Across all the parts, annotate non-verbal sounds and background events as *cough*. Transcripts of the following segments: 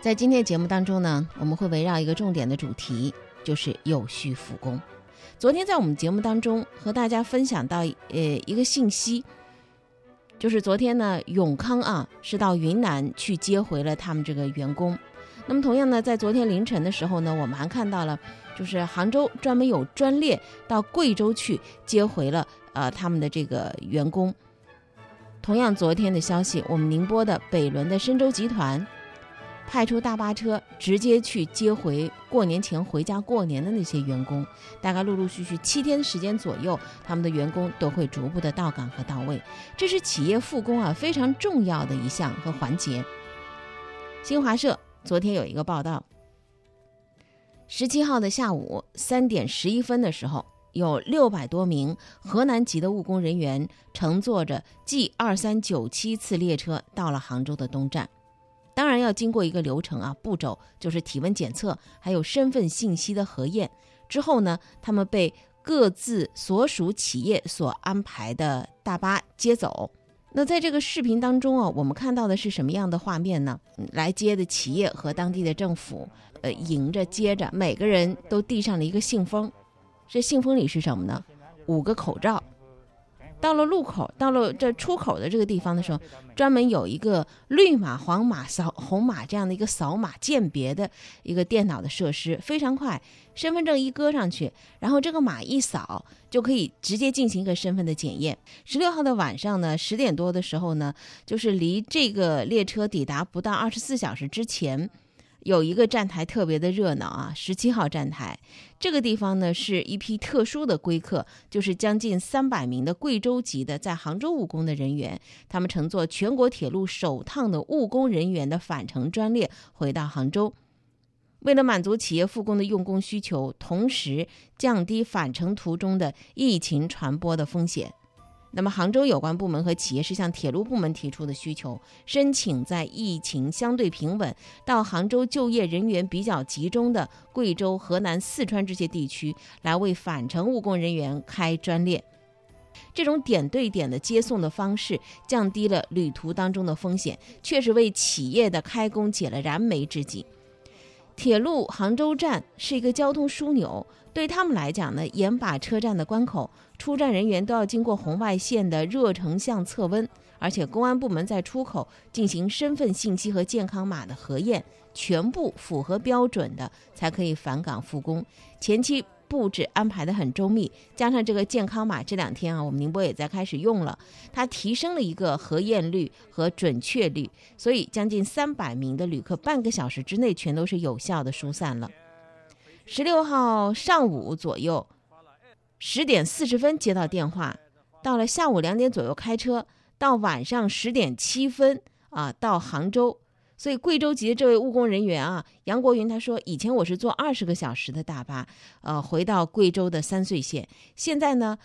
在今天节目当中呢，我们会围绕一个重点的主题，就是有序复工。昨天在我们节目当中和大家分享到，呃，一个信息，就是昨天呢，永康啊是到云南去接回了他们这个员工。那么同样呢，在昨天凌晨的时候呢，我们还看到了，就是杭州专门有专列到贵州去接回了呃他们的这个员工。同样，昨天的消息，我们宁波的北仑的深州集团。派出大巴车直接去接回过年前回家过年的那些员工，大概陆陆续续七天时间左右，他们的员工都会逐步的到岗和到位。这是企业复工啊非常重要的一项和环节。新华社昨天有一个报道，十七号的下午三点十一分的时候，有六百多名河南籍的务工人员乘坐着 G 二三九七次列车到了杭州的东站。当然要经过一个流程啊，步骤就是体温检测，还有身份信息的核验。之后呢，他们被各自所属企业所安排的大巴接走。那在这个视频当中啊，我们看到的是什么样的画面呢？来接的企业和当地的政府，呃，迎着接着，每个人都递上了一个信封。这信封里是什么呢？五个口罩。到了路口，到了这出口的这个地方的时候，专门有一个绿码、黄码、扫红码这样的一个扫码鉴别的一个电脑的设施，非常快。身份证一搁上去，然后这个码一扫，就可以直接进行一个身份的检验。十六号的晚上呢，十点多的时候呢，就是离这个列车抵达不到二十四小时之前。有一个站台特别的热闹啊，十七号站台这个地方呢，是一批特殊的归客，就是将近三百名的贵州籍的在杭州务工的人员，他们乘坐全国铁路首趟的务工人员的返程专列回到杭州，为了满足企业复工的用工需求，同时降低返程途中的疫情传播的风险。那么，杭州有关部门和企业是向铁路部门提出的需求，申请在疫情相对平稳、到杭州就业人员比较集中的贵州、河南、四川这些地区，来为返程务工人员开专列。这种点对点的接送的方式，降低了旅途当中的风险，确实为企业的开工解了燃眉之急。铁路杭州站是一个交通枢纽，对他们来讲呢，盐把车站的关口出站人员都要经过红外线的热成像测温，而且公安部门在出口进行身份信息和健康码的核验，全部符合标准的才可以返岗复工。前期。布置安排的很周密，加上这个健康码，这两天啊，我们宁波也在开始用了，它提升了一个核验率和准确率，所以将近三百名的旅客半个小时之内全都是有效的疏散了。十六号上午左右，十点四十分接到电话，到了下午两点左右开车，到晚上十点七分啊到杭州。所以贵州籍的这位务工人员啊，杨国云他说，以前我是坐二十个小时的大巴，呃，回到贵州的三穗县。现在呢，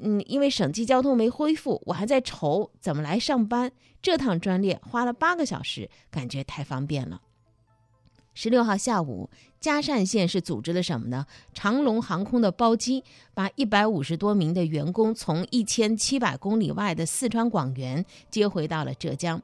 嗯，因为省际交通没恢复，我还在愁怎么来上班。这趟专列花了八个小时，感觉太方便了。十六号下午，嘉善县是组织了什么呢？长龙航空的包机把一百五十多名的员工从一千七百公里外的四川广元接回到了浙江。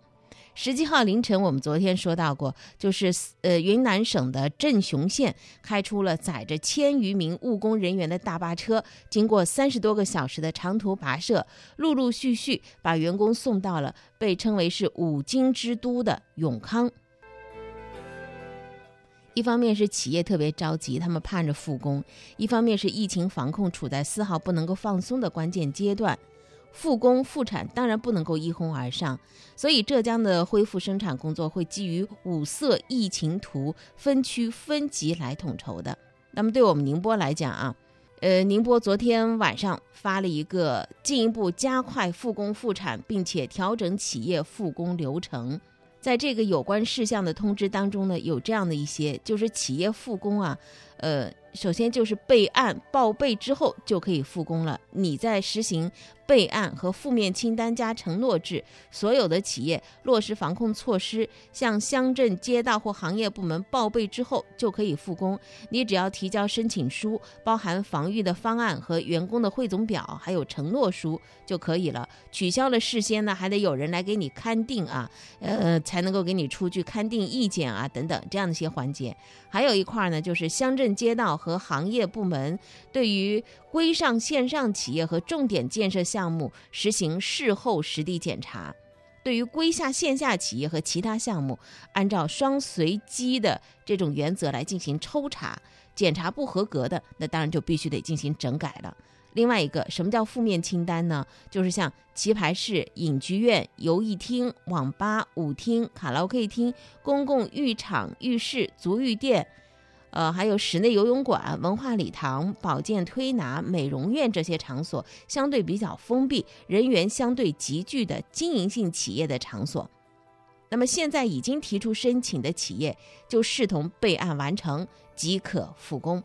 十七号凌晨，我们昨天说到过，就是呃云南省的镇雄县开出了载着千余名务工人员的大巴车，经过三十多个小时的长途跋涉，陆陆续续把员工送到了被称为是五金之都的永康。一方面是企业特别着急，他们盼着复工；一方面是疫情防控处在丝毫不能够放松的关键阶段。复工复产当然不能够一哄而上，所以浙江的恢复生产工作会基于五色疫情图分区分级来统筹的。那么对我们宁波来讲啊，呃，宁波昨天晚上发了一个进一步加快复工复产，并且调整企业复工流程。在这个有关事项的通知当中呢，有这样的一些，就是企业复工啊，呃。首先就是备案报备之后就可以复工了。你在实行备案和负面清单加承诺制，所有的企业落实防控措施，向乡镇街道或行业部门报备之后就可以复工。你只要提交申请书，包含防御的方案和员工的汇总表，还有承诺书就可以了。取消了事先呢，还得有人来给你勘定啊，呃，才能够给你出具勘定意见啊，等等这样的一些环节。还有一块呢，就是乡镇街道和和行业部门对于规上线上企业和重点建设项目实行事后实地检查；对于规下线下企业和其他项目，按照双随机的这种原则来进行抽查，检查不合格的，那当然就必须得进行整改了。另外一个，什么叫负面清单呢？就是像棋牌室、影剧院、游艺厅、网吧、舞厅、卡拉 OK 厅、公共浴场、浴室、足浴店，呃，还有室内游泳馆、文化礼堂、保健推拿、美容院这些场所，相对比较封闭、人员相对集聚的经营性企业的场所。那么现在已经提出申请的企业，就视同备案完成即可复工。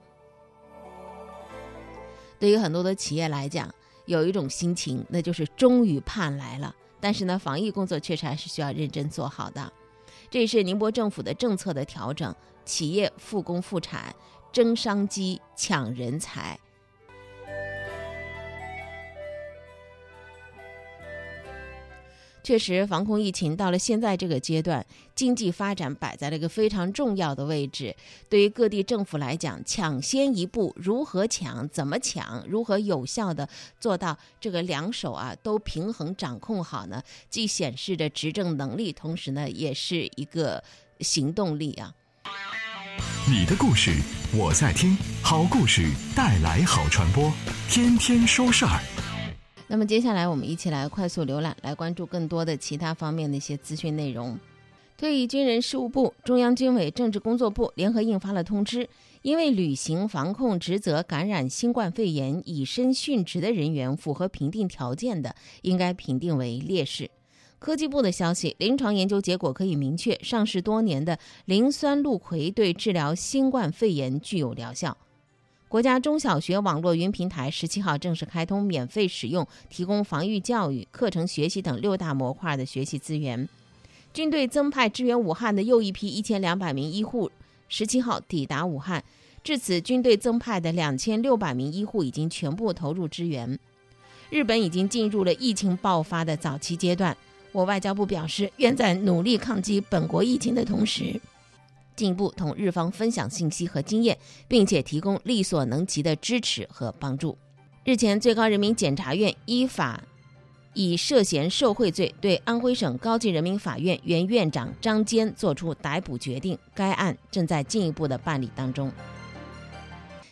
对于很多的企业来讲，有一种心情，那就是终于盼来了。但是呢，防疫工作确实还是需要认真做好的。这也是宁波政府的政策的调整，企业复工复产，争商机，抢人才。确实，防控疫情到了现在这个阶段，经济发展摆在了一个非常重要的位置。对于各地政府来讲，抢先一步，如何抢，怎么抢，如何有效的做到这个两手啊都平衡掌控好呢？既显示着执政能力，同时呢，也是一个行动力啊。你的故事我在听，好故事带来好传播，天天说事儿。那么接下来，我们一起来快速浏览，来关注更多的其他方面的一些资讯内容。退役军人事务部、中央军委政治工作部联合印发了通知，因为履行防控职责感染新冠肺炎以身殉职的人员符合评定条件的，应该评定为烈士。科技部的消息，临床研究结果可以明确，上市多年的磷酸氯喹对治疗新冠肺炎具有疗效。国家中小学网络云平台十七号正式开通免费使用，提供防御教育、课程学习等六大模块的学习资源。军队增派支援武汉的又一批一千两百名医护，十七号抵达武汉。至此，军队增派的两千六百名医护已经全部投入支援。日本已经进入了疫情爆发的早期阶段，我外交部表示，愿在努力抗击本国疫情的同时。进一步同日方分享信息和经验，并且提供力所能及的支持和帮助。日前，最高人民检察院依法以涉嫌受贿罪对安徽省高级人民法院原院长张坚作出逮捕决定，该案正在进一步的办理当中。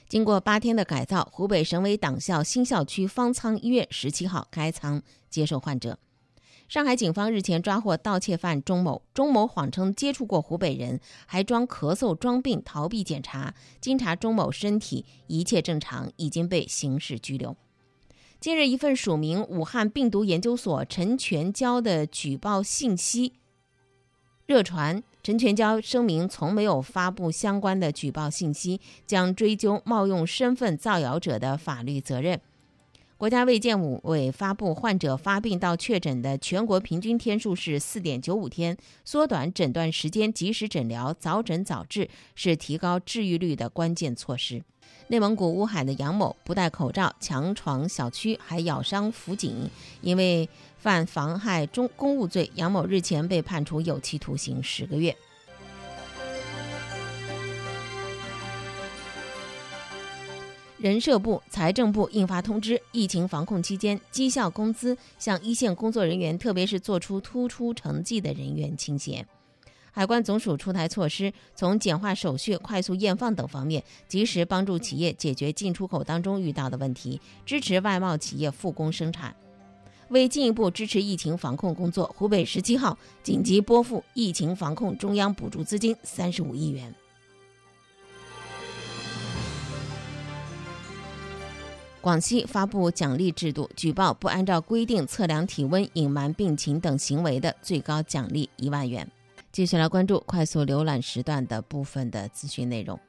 经过八天的改造，湖北省委党校新校区方舱医院十七号开仓接受患者。上海警方日前抓获盗窃犯钟某，钟某谎称接触过湖北人，还装咳嗽装病逃避检查。经查，钟某身体一切正常，已经被刑事拘留。近日，一份署名武汉病毒研究所陈全娇的举报信息热传，陈全娇声明从没有发布相关的举报信息，将追究冒用身份造谣者的法律责任。国家卫健委发布，患者发病到确诊的全国平均天数是四点九五天，缩短诊断时间，及时诊疗，早诊早治是提高治愈率的关键措施。内蒙古乌海的杨某不戴口罩强闯小区，还咬伤辅警，因为犯妨害中公务罪，杨某日前被判处有期徒刑十个月。人社部、财政部印发通知，疫情防控期间，绩效工资向一线工作人员，特别是做出突出成绩的人员倾斜。海关总署出台措施，从简化手续、快速验放等方面，及时帮助企业解决进出口当中遇到的问题，支持外贸企业复工生产。为进一步支持疫情防控工作，湖北十七号紧急拨付疫情防控中央补助资金三十五亿元。广西发布奖励制度，举报不按照规定测量体温、隐瞒病情等行为的，最高奖励一万元。继续来关注快速浏览时段的部分的资讯内容。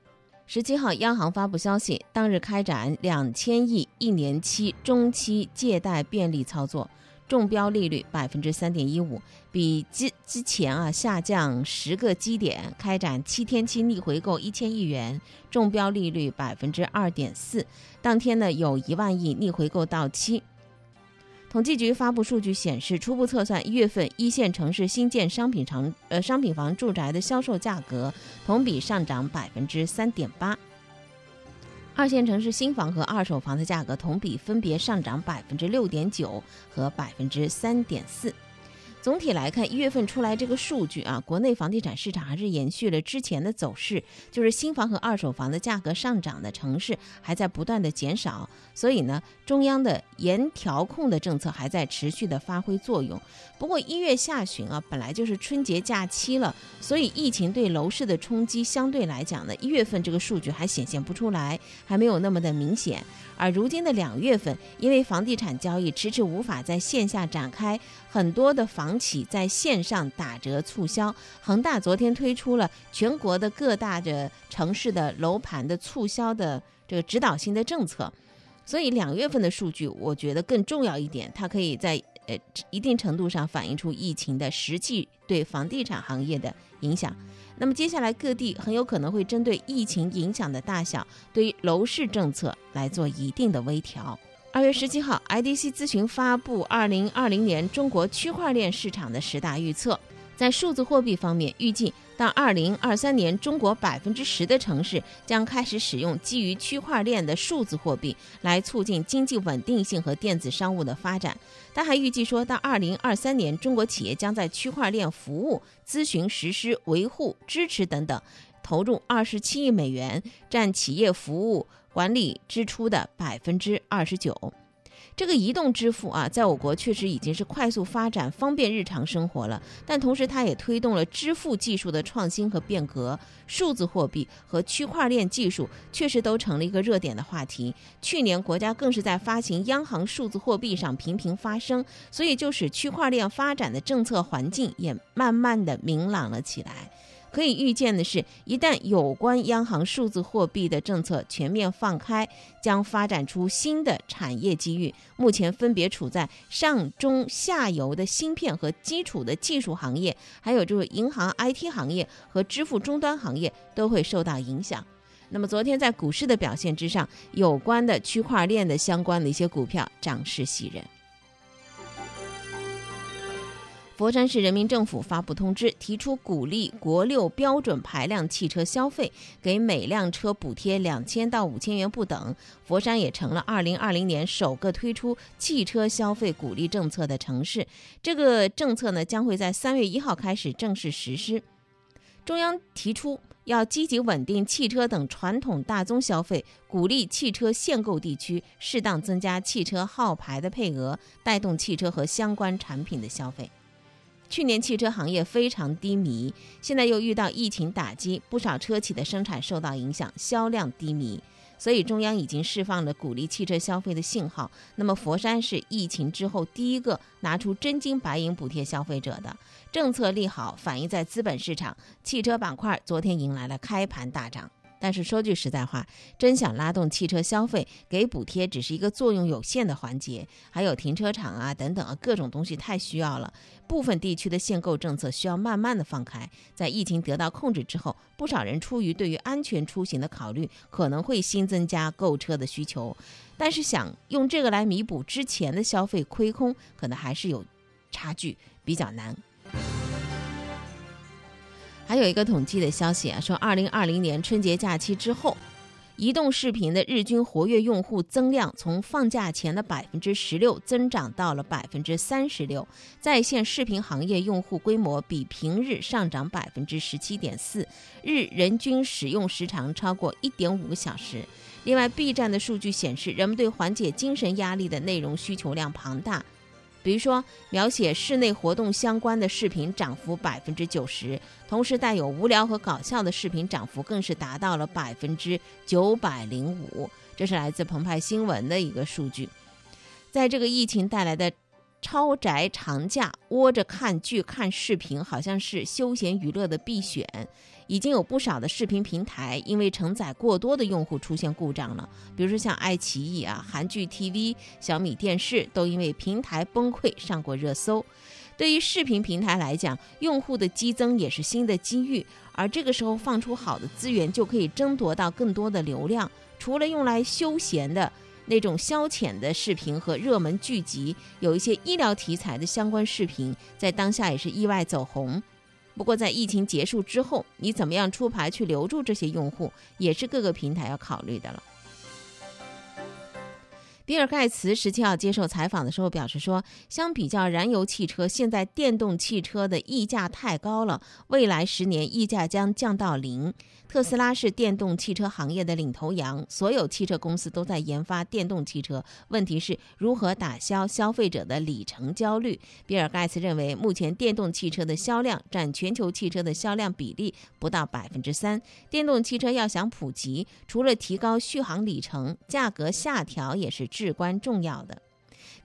十七号，央行发布消息，当日开展两千亿一年期中期借贷便利操作，中标利率百分之三点一五，比之之前啊下降十个基点。开展七天期逆回购一千亿元，中标利率百分之二点四。当天呢，有一万亿逆回购到期。统计局发布数据显示，初步测算，一月份一线城市新建商品房呃商品房住宅的销售价格同比上涨百分之三点八，二线城市新房和二手房的价格同比分别上涨百分之六点九和百分之三点四。总体来看，一月份出来这个数据啊，国内房地产市场还是延续了之前的走势，就是新房和二手房的价格上涨的城市还在不断的减少，所以呢，中央的严调控的政策还在持续的发挥作用。不过一月下旬啊，本来就是春节假期了，所以疫情对楼市的冲击相对来讲呢，一月份这个数据还显现不出来，还没有那么的明显。而如今的两月份，因为房地产交易迟迟无法在线下展开，很多的房企在线上打折促销。恒大昨天推出了全国的各大的城市的楼盘的促销的这个指导性的政策，所以两月份的数据，我觉得更重要一点，它可以在呃一定程度上反映出疫情的实际对房地产行业的影响。那么接下来各地很有可能会针对疫情影响的大小，对于楼市政策来做一定的微调。二月十七号，IDC 咨询发布二零二零年中国区块链市场的十大预测。在数字货币方面，预计到二零二三年，中国百分之十的城市将开始使用基于区块链的数字货币，来促进经济稳定性和电子商务的发展。他还预计说，到二零二三年，中国企业将在区块链服务、咨询、实施、维护、支持等等投入二十七亿美元，占企业服务管理支出的百分之二十九。这个移动支付啊，在我国确实已经是快速发展、方便日常生活了。但同时，它也推动了支付技术的创新和变革。数字货币和区块链技术确实都成了一个热点的话题。去年，国家更是在发行央行数字货币上频频发声，所以就使区块链发展的政策环境也慢慢的明朗了起来。可以预见的是，一旦有关央行数字货币的政策全面放开，将发展出新的产业机遇。目前分别处在上中下游的芯片和基础的技术行业，还有就是银行 IT 行业和支付终端行业都会受到影响。那么昨天在股市的表现之上，有关的区块链的相关的一些股票涨势喜人。佛山市人民政府发布通知，提出鼓励国六标准排量汽车消费，给每辆车补贴两千到五千元不等。佛山也成了二零二零年首个推出汽车消费鼓励政策的城市。这个政策呢，将会在三月一号开始正式实施。中央提出要积极稳定汽车等传统大宗消费，鼓励汽车限购地区适当增加汽车号牌的配额，带动汽车和相关产品的消费。去年汽车行业非常低迷，现在又遇到疫情打击，不少车企的生产受到影响，销量低迷。所以中央已经释放了鼓励汽车消费的信号。那么佛山是疫情之后第一个拿出真金白银补贴消费者的政策利好，反映在资本市场，汽车板块昨天迎来了开盘大涨。但是说句实在话，真想拉动汽车消费，给补贴只是一个作用有限的环节，还有停车场啊等等啊各种东西太需要了。部分地区的限购政策需要慢慢的放开，在疫情得到控制之后，不少人出于对于安全出行的考虑，可能会新增加购车的需求，但是想用这个来弥补之前的消费亏空，可能还是有差距，比较难。还有一个统计的消息啊，说二零二零年春节假期之后，移动视频的日均活跃用户增量从放假前的百分之十六增长到了百分之三十六，在线视频行业用户规模比平日上涨百分之十七点四，日人均使用时长超过一点五个小时。另外，B 站的数据显示，人们对缓解精神压力的内容需求量庞大。比如说，描写室内活动相关的视频涨幅百分之九十，同时带有无聊和搞笑的视频涨幅更是达到了百分之九百零五。这是来自澎湃新闻的一个数据。在这个疫情带来的超宅长假，窝着看剧、看视频，好像是休闲娱乐的必选。已经有不少的视频平台因为承载过多的用户出现故障了，比如说像爱奇艺啊、韩剧 TV、小米电视都因为平台崩溃上过热搜。对于视频平台来讲，用户的激增也是新的机遇，而这个时候放出好的资源，就可以争夺到更多的流量。除了用来休闲的那种消遣的视频和热门剧集，有一些医疗题材的相关视频，在当下也是意外走红。不过，在疫情结束之后，你怎么样出牌去留住这些用户，也是各个平台要考虑的了。比尔盖茨十七号接受采访的时候表示说，相比较燃油汽车，现在电动汽车的溢价太高了，未来十年溢价将降到零。特斯拉是电动汽车行业的领头羊，所有汽车公司都在研发电动汽车。问题是如何打消消费者的里程焦虑？比尔盖茨认为，目前电动汽车的销量占全球汽车的销量比例不到百分之三。电动汽车要想普及，除了提高续航里程，价格下调也是至关重要的。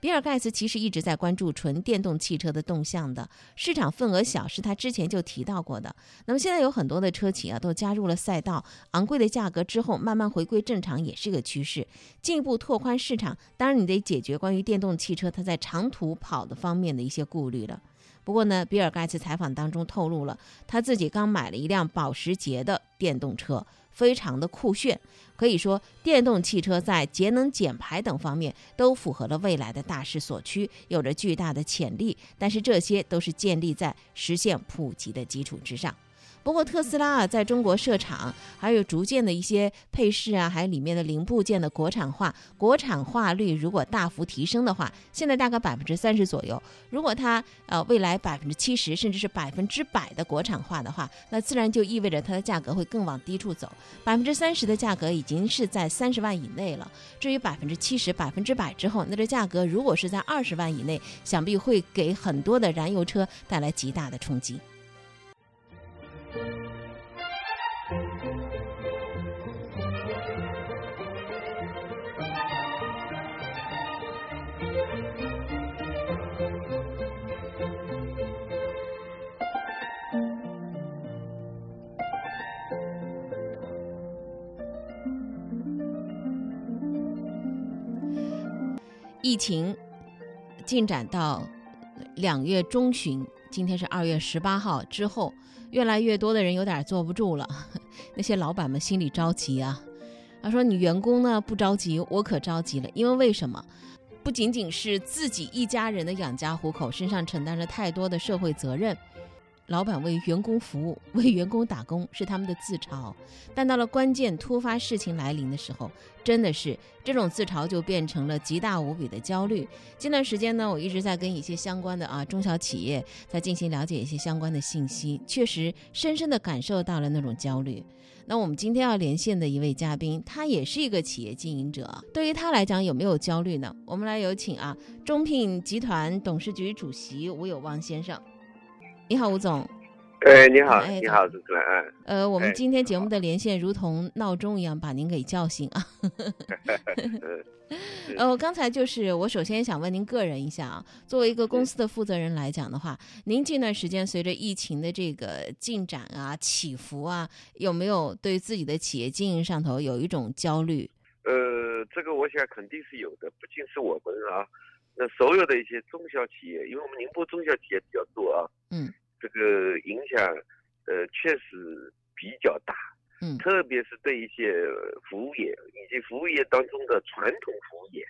比尔盖茨其实一直在关注纯电动汽车的动向的，市场份额小是他之前就提到过的。那么现在有很多的车企啊都加入了赛道，昂贵的价格之后慢慢回归正常也是一个趋势，进一步拓宽市场。当然你得解决关于电动汽车它在长途跑的方面的一些顾虑了。不过呢，比尔盖茨采访当中透露了他自己刚买了一辆保时捷的电动车。非常的酷炫，可以说电动汽车在节能减排等方面都符合了未来的大势所趋，有着巨大的潜力。但是这些都是建立在实现普及的基础之上。不过特斯拉啊，在中国设厂，还有逐渐的一些配饰啊，还有里面的零部件的国产化，国产化率如果大幅提升的话，现在大概百分之三十左右。如果它呃未来百分之七十甚至是百分之百的国产化的话，那自然就意味着它的价格会更往低处走。百分之三十的价格已经是在三十万以内了。至于百分之七十、百分之百之后，那这价格如果是在二十万以内，想必会给很多的燃油车带来极大的冲击。疫情进展到两月中旬，今天是二月十八号之后，越来越多的人有点坐不住了。*laughs* 那些老板们心里着急啊。他说：“你员工呢不着急，我可着急了。因为为什么？不仅仅是自己一家人的养家糊口，身上承担着太多的社会责任。”老板 *laughs* 为员工服务，为员工打工是他们的自嘲，但到了关键突发事情来临的时候，真的是这种自嘲就变成了极大无比的焦虑。近段时间呢，我一直在跟一些相关的啊中小企业在进行了解一些相关的信息，确实深深的感受到了那种焦虑。那我们今天要连线的一位嘉宾，他也是一个企业经营者，对于他来讲有没有焦虑呢？我们来有请啊中聘集团董事局主席吴有旺先生。你好，吴总。哎，你好，你好，主持人。呃，我们今天节目的连线如同闹钟一样，把您给叫醒啊。*laughs* *laughs* 呃，刚才就是我首先想问您个人一下啊，作为一个公司的负责人来讲的话，您近段时间随着疫情的这个进展啊、起伏啊，有没有对自己的企业经营上头有一种焦虑？呃，这个我想肯定是有的，不仅是我们啊。那所有的一些中小企业，因为我们宁波中小企业比较多啊，嗯，这个影响，呃，确实比较大，嗯，特别是对一些服务业以及服务业当中的传统服务业，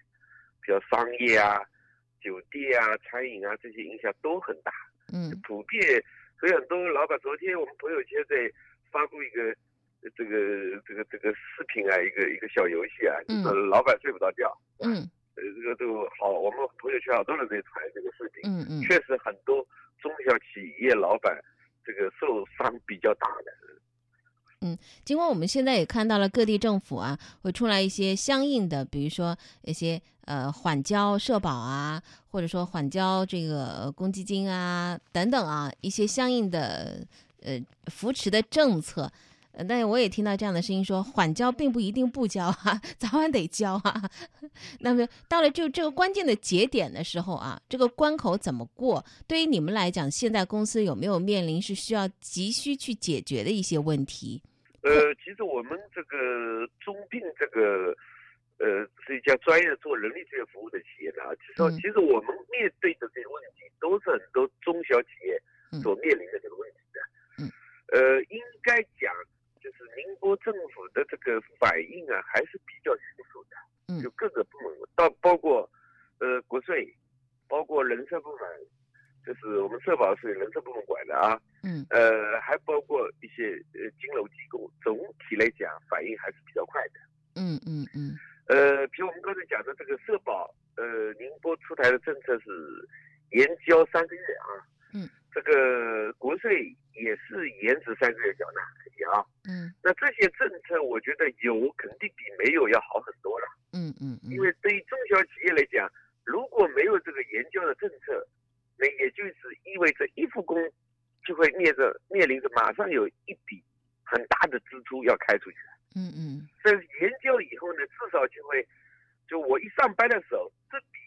比如商业啊、酒店啊、餐饮啊这些影响都很大，嗯，普遍，所以很多老板，昨天我们朋友圈在发布一个这个这个这个视频啊，一个一个小游戏啊，就是老板睡不着觉，嗯。呃，这个都好，我们朋友圈好多人在传这个事情。嗯嗯，确实很多中小企业老板这个受伤比较大的。嗯，尽管我们现在也看到了各地政府啊，会出来一些相应的，比如说一些呃缓交社保啊，或者说缓交这个公积金啊等等啊，一些相应的呃扶持的政策。呃但我也听到这样的声音说，缓交并不一定不交啊，*laughs* 早晚得交啊。*laughs* 那么到了就这个关键的节点的时候啊，这个关口怎么过？对于你们来讲，现在公司有没有面临是需要急需去解决的一些问题？呃，其实我们这个中聘这个，呃，是一家专业做人力资源服务的企业的啊。其实，嗯其实我们面对的这些问题，都是很多中小企业所面临的这个问题的。嗯。呃，应该讲，就是宁波政府的这个反应啊，还是比较迅速的。嗯就各个部门，到包括呃国税，包括人社部门，就是我们社保是人社部门管的啊。嗯呃，还包括一些呃金融机构，总体来讲反应还是比较快的。嗯嗯嗯呃，比如我们刚才讲的这个社保，呃，宁波出台的政策是延交三个月啊。嗯。这个国税也是延迟三个月缴纳可以啊。嗯那这些政策，我觉得有肯定比没有要好很多了。嗯嗯嗯，因为对于中小企业来讲，如果没有这个研究的政策，那也就是意味着一复工就会面着面临着马上有一笔很大的支出要开出去。嗯嗯这延交以后呢，至少就会，就我一上班的时候，这笔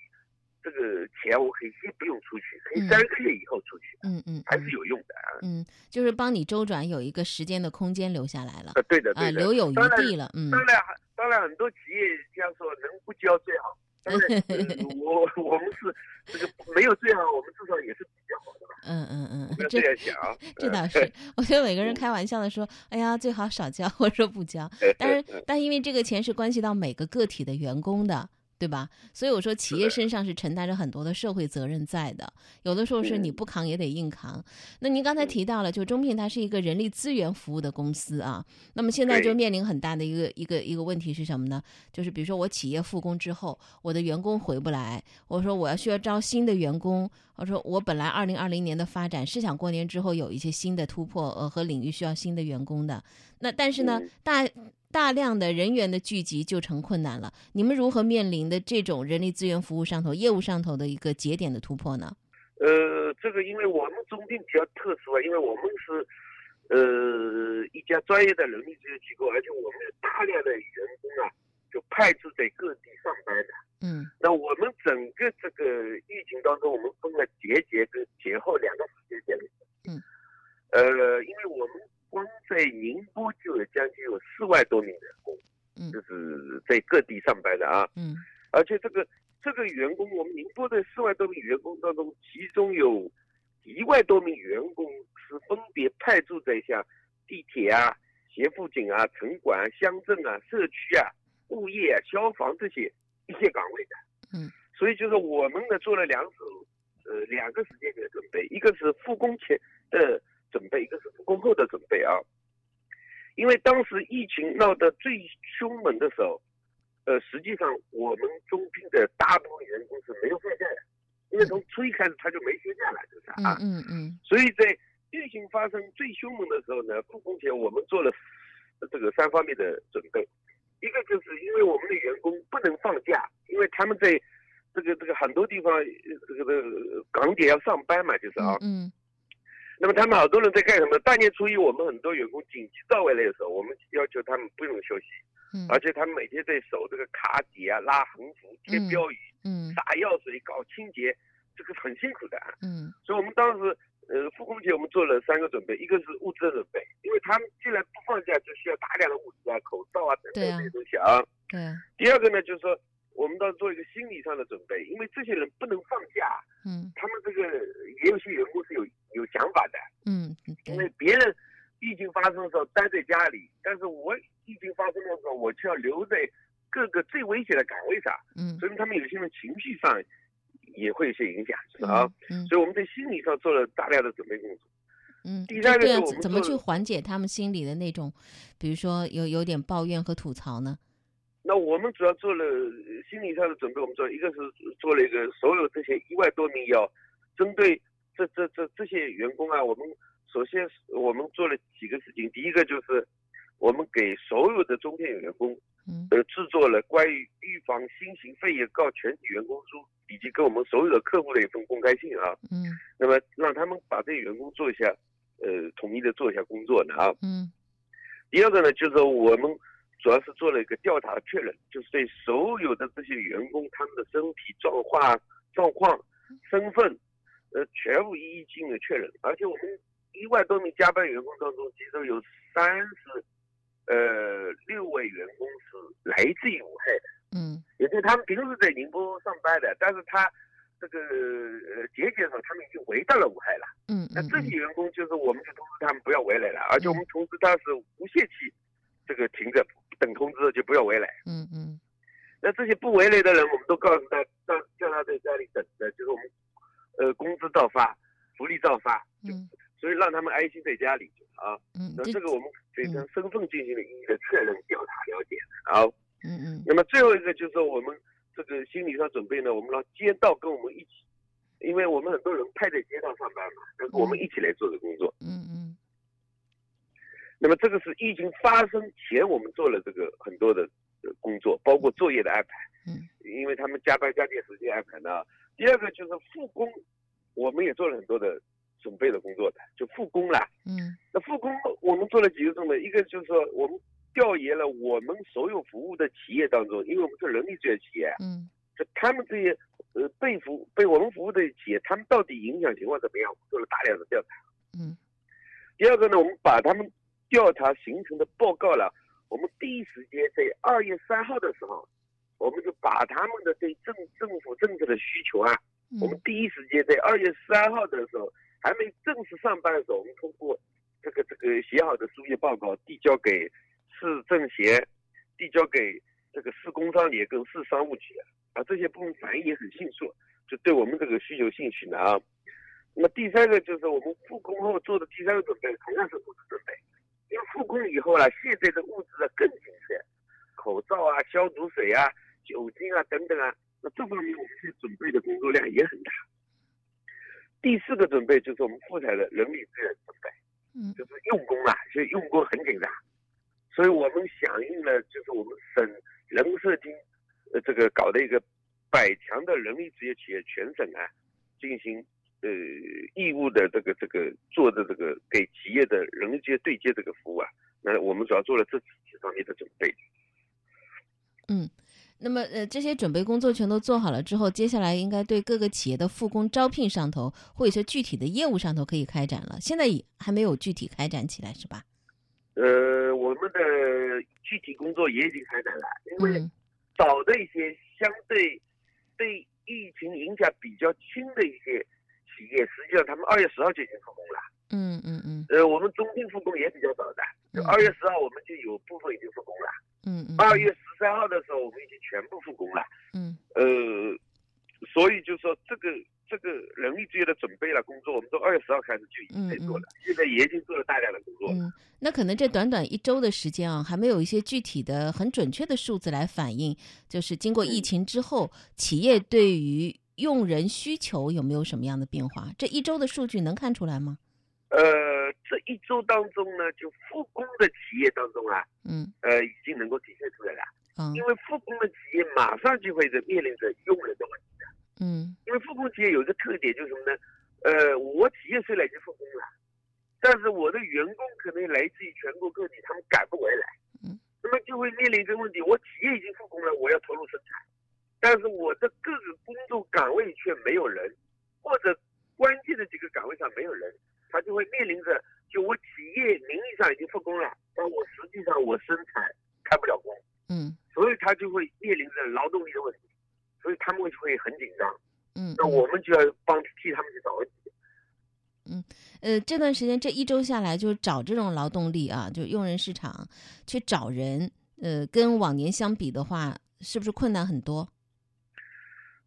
这个钱我可以先不用出去，可以嗯三个月以后出去，嗯嗯，还是有用的啊。嗯，就是帮你周转有一个时间的空间留下来了呃，对的，啊，对的。留有余地了。嗯当然，当然，很多企业这样说能不交最好。当然，*laughs* 呃我我们是这个没有最好，我们至少也是比较好的吧，嗯嗯嗯，这这样想啊。*laughs* 这倒是，*laughs* 我觉得每个人开玩笑的说，哎呀，最好少交，或者说不交。但是，但因为这个钱是关系到每个个体的员工的，对吧？所以我说，企业身上是承担着很多的社会责任在的。有的时候是你嗯不扛也得硬扛。那您刚才提到了，就中聘它是一个人力资源服务的公司啊。那么现在就面临很大的一个一个一个问题是什么呢？就是比如说我企业复工之后，我的员工回不来，我说我要需要招新的员工，我说我本来二零二零年的发展是想过年之后有一些新的突破，呃和领域需要新的员工的。那但是呢，嗯大大量的人员的聚集就成困难了。你们如何面临的这种人力资源服务上头、业务上头的一个节点的突破呢？呃，这个因为我们中聘比较特殊啊，因为我们是呃一家专业的人力资源机构，而且我们有大量的员工啊，就派驻在各地上班的。嗯那我们整个这个疫情当中，我们分了节节跟节后两个时间点。嗯。呃，因为我们光在宁波就有将近有四万多名员工，嗯就是在各地上班的啊。嗯而且这个这个员工，我们宁波的四万多名员工当中，其中有一万多名员工是分别派驻在像地铁啊、协富警啊、城管、啊乡镇啊、社区啊、物业啊、消防这些一些岗位的。嗯。所以就是我们呢做了两手，呃，两个时间点的准备，一个是复工前的准备，一个是复工后的准备啊。因为当时疫情闹得最凶猛的时候，呃，实际上我们中聘的大部分员工是没有放假的，因为从初一开始他就没休假了，就是嗯啊。嗯嗯所以在疫情发生最凶猛的时候呢，复工前我们做了这个三方面的准备，一个就是因为我们的员工不能放假，因为他们在这个这个很多地方呃这个这个港点要上班嘛，就是啊。嗯那么他们好多人在干什么？大年初一我们很多员工紧急到位来的时候，我们要求他们不用休息，嗯。而且他们每天在守这个卡底啊、拉横幅、贴嗯标语、嗯。洒药水、搞清洁，这个很辛苦的。啊。嗯。所以我们当时呃复工前我们做了三个准备，一个是物资的准备，因为他们既然不放假，就需要大量的物资啊、口罩啊等等这些东西啊。对啊。第二个呢，就是说我们要做一个心理上的准备，因为这些人不能放假，嗯。他们这个也有些员工是有有想法的，嗯因为别人疫情发生的时候待在家里，但是我疫情发生的时候，我就要留在各个最危险的岗位上，嗯所以他们有些人情绪上也会有些影响，是吧？啊。嗯所以我们在心理上做了大量的准备工作。嗯，第三个对啊是我们怎么去缓解他们心里的那种，比如说有有点抱怨和吐槽呢？那我们主要做了呃心理上的准备，我们做一个是做了一个所有这些一万多名要针对这这这这些员工啊，我们首先是我们做了几个事情，第一个就是我们给所有的中电员工嗯。呃制作了关于预防新型肺炎告全体员工书，以及给我们所有的客户的一份公开信啊，嗯。那么让他们把这些员工做一下呃统一的做一下工作呢啊。嗯。第二个呢，就是我们主要是做了一个调查确认，就是对所有的这些员工他们的身体状况、状况、身份，呃，全部一一进行了确认。而且我们一万多名加班员工当中，其中有三十，呃，六位员工是来自于武汉的。嗯也就是他们平时在宁波上班的，但是他这个呃节节上他们已经回到了武汉了。嗯嗯那这些员工就是我们就通知他们不要回来了，而且我们通知他是无限期这个停着，等通知就不要回来。嗯嗯那这些不回来的人，我们都告诉他，让叫他在家里等着，就是我们呃工资照发，福利照发，嗯所以让他们安心在家里啊。嗯，这那这个我们对他身份进行了一一的确认、调查、了解。好，嗯嗯那么最后一个就是说我们这个心理上准备呢，我们让街道跟我们一起，因为我们很多人派在街道上班嘛，那我们一起来做这个工作。嗯嗯那么这个是疫情发生前我们做了这个很多的呃工作，包括作业的安排，嗯，因为他们加班加点时间安排呢。第二个就是复工，我们也做了很多的准备的工作的，就复工了。嗯那复工我们做了几个准备，一个就是说我们调研了我们所有服务的企业当中，因为我们是人力资源企业，嗯就他们这些呃被服被我们服务的企业，他们到底影响情况怎么样，我们做了大量的调查。嗯第二个呢，我们把他们调查形成的报告了，我们第一时间在二月三号的时候，我们就把他们的对政政府政策的需求啊，我们嗯第一时间在二月三号的时候，还没正式上班的时候，我们通过这个这个写好的书面报告递交给市政协，递交给这个市工商联跟市商务局啊，这些部门反应也很迅速，就对我们这个需求兴趣呢啊。那么第三个就是我们复工后做的第三个准备，同样是物资准备。因为复工以后呢，现在的物资啊更紧缺，口罩啊、消毒水啊、酒精啊等等啊，那这方面我们准备的工作量也很大。第四个准备就是我们复产的人力资源准备，嗯就是用工啊，现在用工很紧张，所以我们响应了，就是我们省人社厅呃这个搞的一个百强的人力职业企业全省啊进行呃义务的这个这个做的这个给企业的人力资源对接这个服务啊，那我们主要做了这几方面的准备。嗯。那么，呃，这些准备工作全都做好了之后，接下来应该对各个企业的复工招聘上头，或者说具体的业务上头可以开展了。现在也还没有具体开展起来，是吧？呃，我们的具体工作也已经开展了，因为嗯找的一些相对对疫情影响比较轻的一些企业，实际上他们二月十号就已经复工了。嗯嗯嗯呃，我们中聘复工也比较早的，二月十号我们就有部分已经复工了，嗯嗯，二月十三号的时候我们已经全部复工了。嗯呃，所以就说这个这个人力资源的准备了工作，我们从二月十号开始就已经在做了，现在也已经做了大量的工作。嗯，那可能这短短一周的时间啊，还没有一些具体的、很准确的数字来反映，就是经过疫情之后，企业对于用人需求有没有什么样的变化？这一周的数据能看出来吗？呃，这一周当中呢，就复工的企业当中啊，嗯呃，已经能够体现出来了。嗯因为复工的企业马上就会在面临着用人的问题的。嗯因为复工企业有一个特点就是什么呢？呃，我企业虽然已经复工了，但是我的员工可能来自于全国各地，他们赶不回来。嗯。那么就会面临一个问题：我企业已经复工了，我要投入生产，但是我的各个工作岗位却没有人，或者关键的几个岗位上没有人，他就会面临着，就我企业名义上已经复工了，但我实际上我生产开不了工。嗯所以他就会面临着劳动力的问题，所以他们会会很紧张。嗯，那我们就要帮替他们去找问题。嗯呃，这段时间这一周下来，就找这种劳动力啊，就用人市场去找人，呃，跟往年相比的话，是不是困难很多？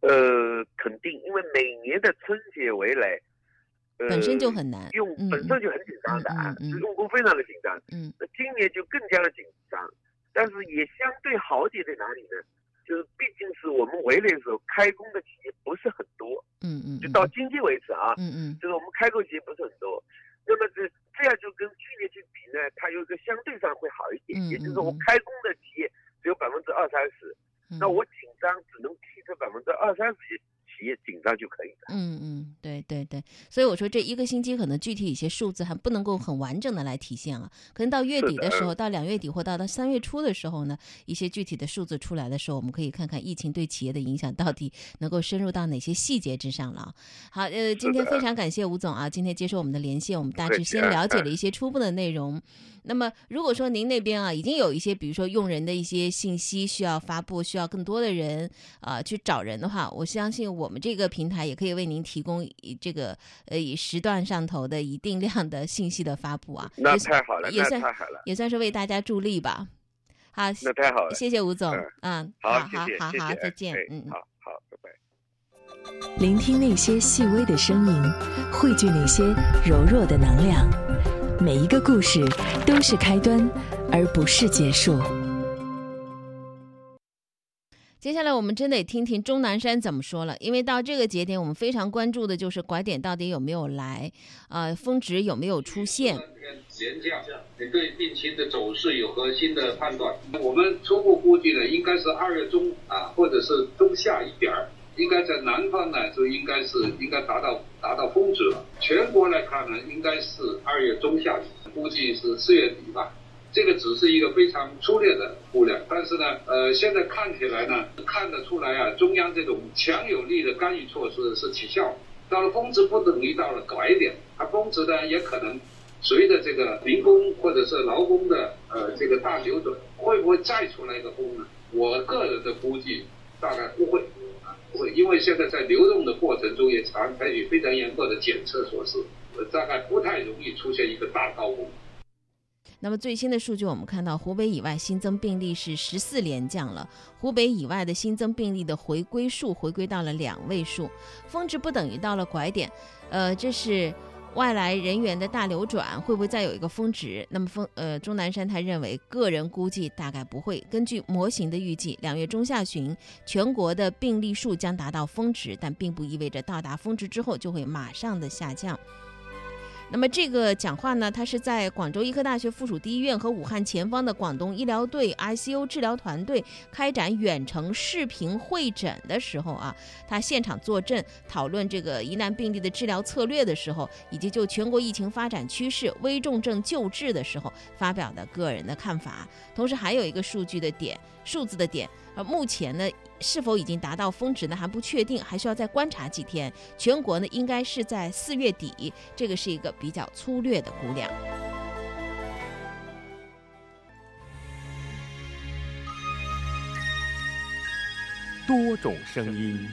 呃，肯定，因为每年的春节回来，呃，本身就很难。用嗯本身就很紧张的啊，用工非常的紧张。嗯那今年就更加的紧张，但是也相对好点在哪里呢？就是毕竟是我们回来的时候开工的企业不是很多，嗯嗯，就到今天为止啊，嗯嗯就是我们开工企业不是很多。那么这这样就跟去年去比呢，它有一个相对上会好一点，嗯也就是说我开工的企业只有百分之二三十，嗯，那我紧张只能替这百分之二三十企企业紧张就可以了。嗯嗯，对对对，所以我说这一个星期可能具体一些数字还不能够很完整的来体现啊，可能到月底的时候，到两月底或到到三月初的时候呢，一些具体的数字出来的时候，我们可以看看疫情对企业的影响到底能够深入到哪些细节之上了。好，呃，*laughs* 今天非常感谢吴总啊，今天接受我们的连线，我们大致先了解了一些初步的内容。那么，如果说您那边啊已经有一些，比如说用人的一些信息需要发布，需要更多的人啊去找人的话，我相信我们这个平台也可以为您提供这个呃以时段上头的一定量的信息的发布啊。那太好了，也算太好了，也算是为大家助力吧。好，那太好了，谢谢吴总。嗯，好，好，好，好，好，再见。嗯，好好，拜拜。聆听那些细微的声音，汇聚那些柔弱的能量。每一个故事都是开端，而不是结束。接下来我们真得听听钟南山怎么说了，因为到这个节点，我们非常关注的就是拐点到底有没有来，呃，峰值有没有出现。廉价，你对病情的走势有何新的判断？我们初步估计呢，应该是二月中啊，或者是中下一点儿。应该在南方呢，就应该是应该达到达到峰值了。全国来看呢，应该是二月中下旬，估计是四月底吧。这个只是一个非常粗略的估量，但是呢，呃，现在看起来呢，看得出来啊，中央这种强有力的干预措施是起效。到了峰值不等于到了拐点，它峰值呢也可能随着这个民工或者是劳工的呃这个大流转，会不会再出来一个峰呢？我个人的估计大概不会。会，因为现在在流动的过程中也常采取非常严格的检测措施，大概不太容易出现一个大高峰。那么最新的数据，我们看到湖北以外新增病例是十四连降了，湖北以外的新增病例的回归数回归到了两位数，峰值不等于到了拐点，呃，这是。外来人员的大流转会不会再有一个峰值？那么峰呃，钟南山他认为，个人估计大概不会。根据模型的预计，两月中下旬全国的病例数将达到峰值，但并不意味着到达峰值之后就会马上的下降。那么这个讲话呢，他是在广州医科大学附属第一医院和武汉前方的广东医疗队 ICU 治疗团队开展远程视频会诊的时候啊，他现场坐镇讨论这个疑难病例的治疗策略的时候，以及就全国疫情发展趋势、危重症救治的时候发表的个人的看法。同时还有一个数据的点，数字的点。而目前呢，是否已经达到峰值呢？还不确定，还需要再观察几天。全国呢，应该是在四月底，这个是一个比较粗略的估量。多种声音，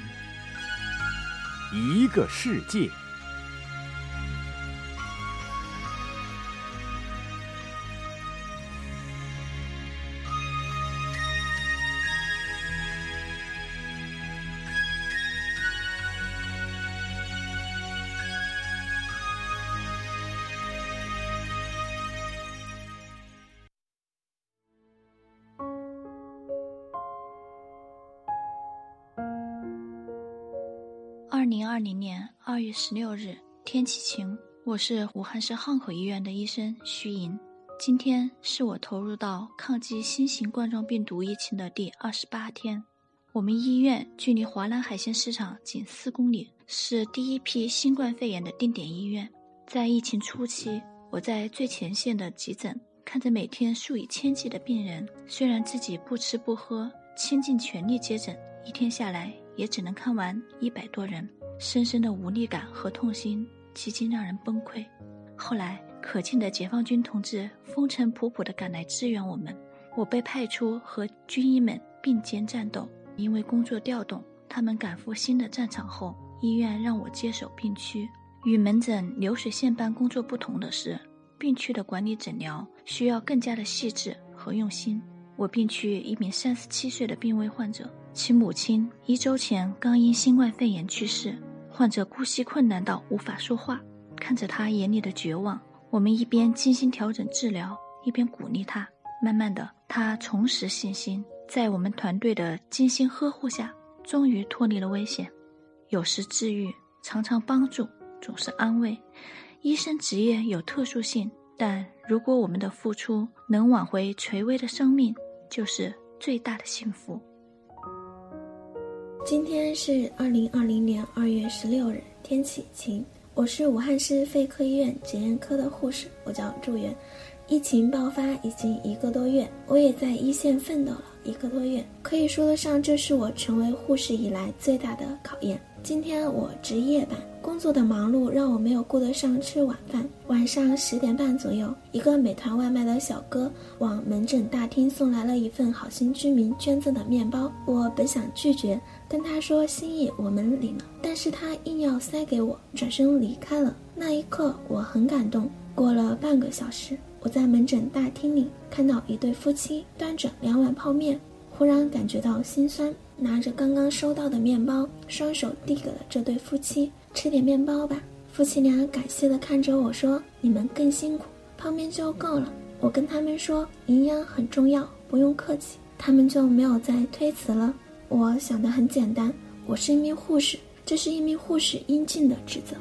一个世界。零二零年二月十六日，天气晴。我是武汉市汉口医院的医生徐莹。今天是我投入到抗击新型冠状病毒疫情的第二十八天。我们医院距离华南海鲜市场仅四公里，是第一批新冠肺炎的定点医院。在疫情初期，我在最前线的急诊，看着每天数以千计的病人，虽然自己不吃不喝，倾尽全力接诊，一天下来。也只能看完一百多人，深深的无力感和痛心，几近让人崩溃。后来，可敬的解放军同志风尘仆仆地赶来支援我们，我被派出和军医们并肩战斗。因为工作调动，他们赶赴新的战场后，医院让我接手病区。与门诊流水线般工作不同的是，病区的管理诊疗需要更加的细致和用心。我病区一名三十七岁的病危患者。其母亲一周前刚因新冠肺炎去世，患者呼吸困难到无法说话。看着他眼里的绝望，我们一边精心调整治疗，一边鼓励他。慢慢的，他重拾信心，在我们团队的精心呵护下，终于脱离了危险。有时治愈，常常帮助，总是安慰。医生职业有特殊性，但如果我们的付出能挽回垂危的生命，就是最大的幸福。今天是二零二零年二月十六日，天气晴。我是武汉市肺科医院检验科的护士，我叫祝媛。疫情爆发已经一个多月，我也在一线奋斗了一个多月，可以说得上这是我成为护士以来最大的考验。今天我值夜班。工作的忙碌让我没有顾得上吃晚饭。晚上十点半左右，一个美团外卖的小哥往门诊大厅送来了一份好心居民捐赠的面包。我本想拒绝，跟他说心意我们领了，但是他硬要塞给我，转身离开了。那一刻我很感动。过了半个小时，我在门诊大厅里看到一对夫妻端着两碗泡面，忽然感觉到心酸，拿着刚刚收到的面包，双手递给了这对夫妻。吃点面包吧，夫妻俩感谢地看着我说：“你们更辛苦，泡面就够了。”我跟他们说：“营养很重要，不用客气。”他们就没有再推辞了。我想的很简单，我是一名护士，这是一名护士应尽的职责。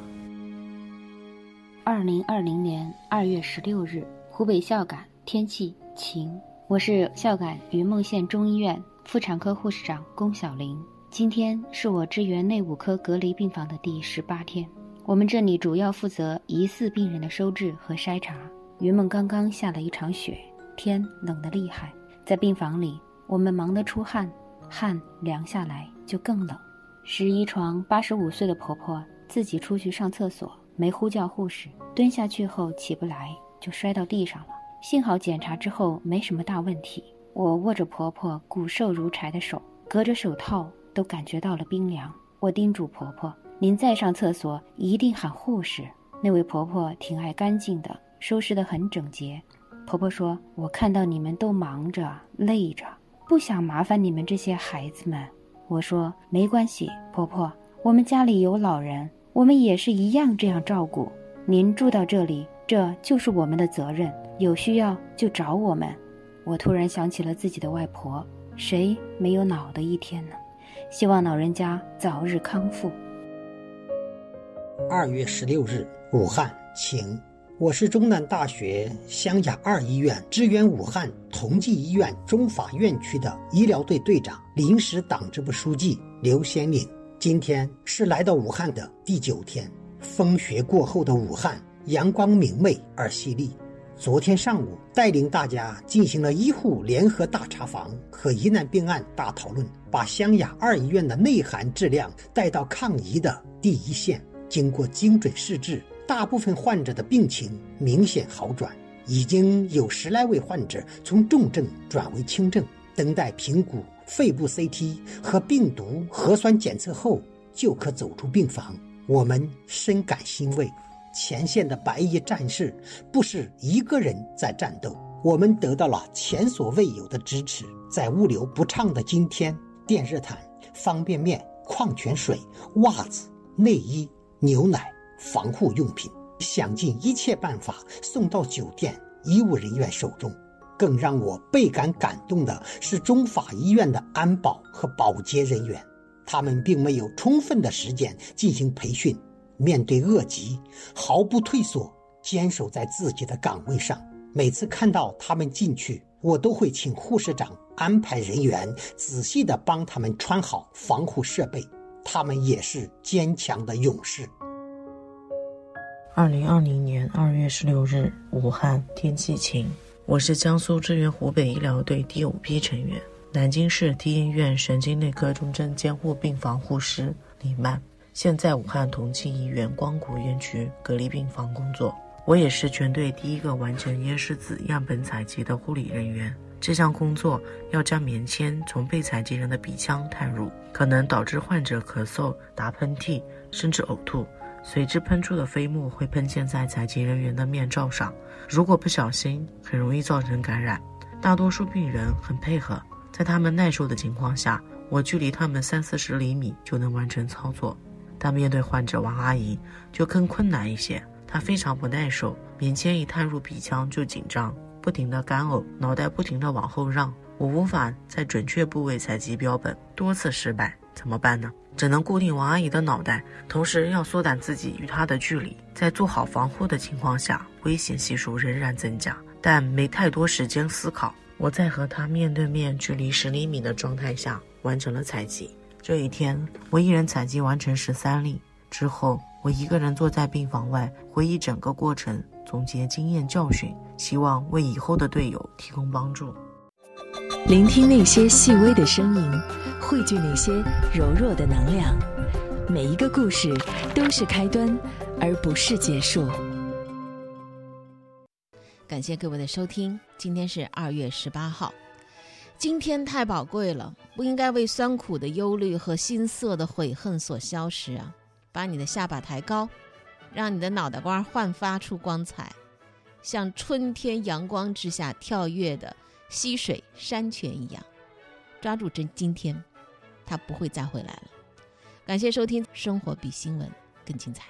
二零二零年二月十六日，湖北孝感，天气晴。我是孝感云梦县中医院妇产科护士长龚小玲。今天是我支援内五科隔离病房的第十八天，我们这里主要负责疑似病人的收治和筛查。云梦刚刚下了一场雪，天冷得厉害，在病房里我们忙得出汗，汗凉下来就更冷。十一床八十五岁的婆婆自己出去上厕所，没呼叫护士，蹲下去后起不来，就摔到地上了。幸好检查之后没什么大问题。我握着婆婆骨瘦如柴的手，隔着手套。都感觉到了冰凉。我叮嘱婆婆：“您再上厕所一定喊护士。”那位婆婆挺爱干净的，收拾得很整洁。婆婆说：“我看到你们都忙着累着，不想麻烦你们这些孩子们。”我说：“没关系，婆婆，我们家里有老人，我们也是一样这样照顾。您住到这里，这就是我们的责任，有需要就找我们。”我突然想起了自己的外婆，谁没有老的一天呢？希望老人家早日康复。二月十六日，武汉晴。我是中南大学湘雅二医院支援武汉同济医院中法院区的医疗队队长、临时党支部书记刘先岭。今天是来到武汉的第九天，风雪过后的武汉，阳光明媚而犀利。昨天上午，带领大家进行了医护联合大查房和疑难病案大讨论，把湘雅二医院的内涵质量带到抗疫的第一线。经过精准试治，大部分患者的病情明显好转，已经有十来位患者从重症转为轻症，等待评估肺部 CT 和病毒核酸检测后就可走出病房。我们深感欣慰。前线的白衣战士不是一个人在战斗，我们得到了前所未有的支持。在物流不畅的今天，电热毯、方便面、矿泉水、袜子、内衣、牛奶、防护用品，想尽一切办法送到酒店医务人员手中。更让我倍感感动的是中法医院的安保和保洁人员，他们并没有充分的时间进行培训。面对恶疾，毫不退缩，坚守在自己的岗位上。每次看到他们进去，我都会请护士长安排人员仔细地帮他们穿好防护设备。他们也是坚强的勇士。二零二零年二月十六日，武汉天气晴。我是江苏支援湖北医疗队第五批成员，南京市第一医院神经内科重症监护病房护士李曼。现在武汉同济医院光谷院区隔离病房工作，我也是全队第一个完成咽拭子样本采集的护理人员。这项工作要将棉签从被采集人的鼻腔探入，可能导致患者咳嗽、打喷嚏，甚至呕吐，随之喷出的飞沫会喷溅在采集人员的面罩上，如果不小心，很容易造成感染。大多数病人很配合，在他们耐受的情况下，我距离他们三四十厘米就能完成操作。但面对患者王阿姨就更困难一些，她非常不耐受，棉签一探入鼻腔就紧张，不停的干呕，脑袋不停的往后让。我无法在准确部位采集标本，多次失败，怎么办呢？只能固定王阿姨的脑袋，同时要缩短自己与她的距离。在做好防护的情况下，危险系数仍然增加，但没太多时间思考。我在和她面对面距离十厘米的状态下完成了采集。这一天，我一人采集完成十三例之后，我一个人坐在病房外，回忆整个过程，总结经验教训，希望为以后的队友提供帮助。聆听那些细微的声音，汇聚那些柔弱的能量。每一个故事都是开端，而不是结束。感谢各位的收听，今天是二月十八号。今天太宝贵了，不应该为酸苦的忧虑和心塞的悔恨所消失啊。把你的下巴抬高，让你的脑袋瓜焕发出光彩，像春天阳光之下跳跃的溪水、山泉一样。抓住这今天，它不会再回来了。感谢收听，生活比新闻更精彩。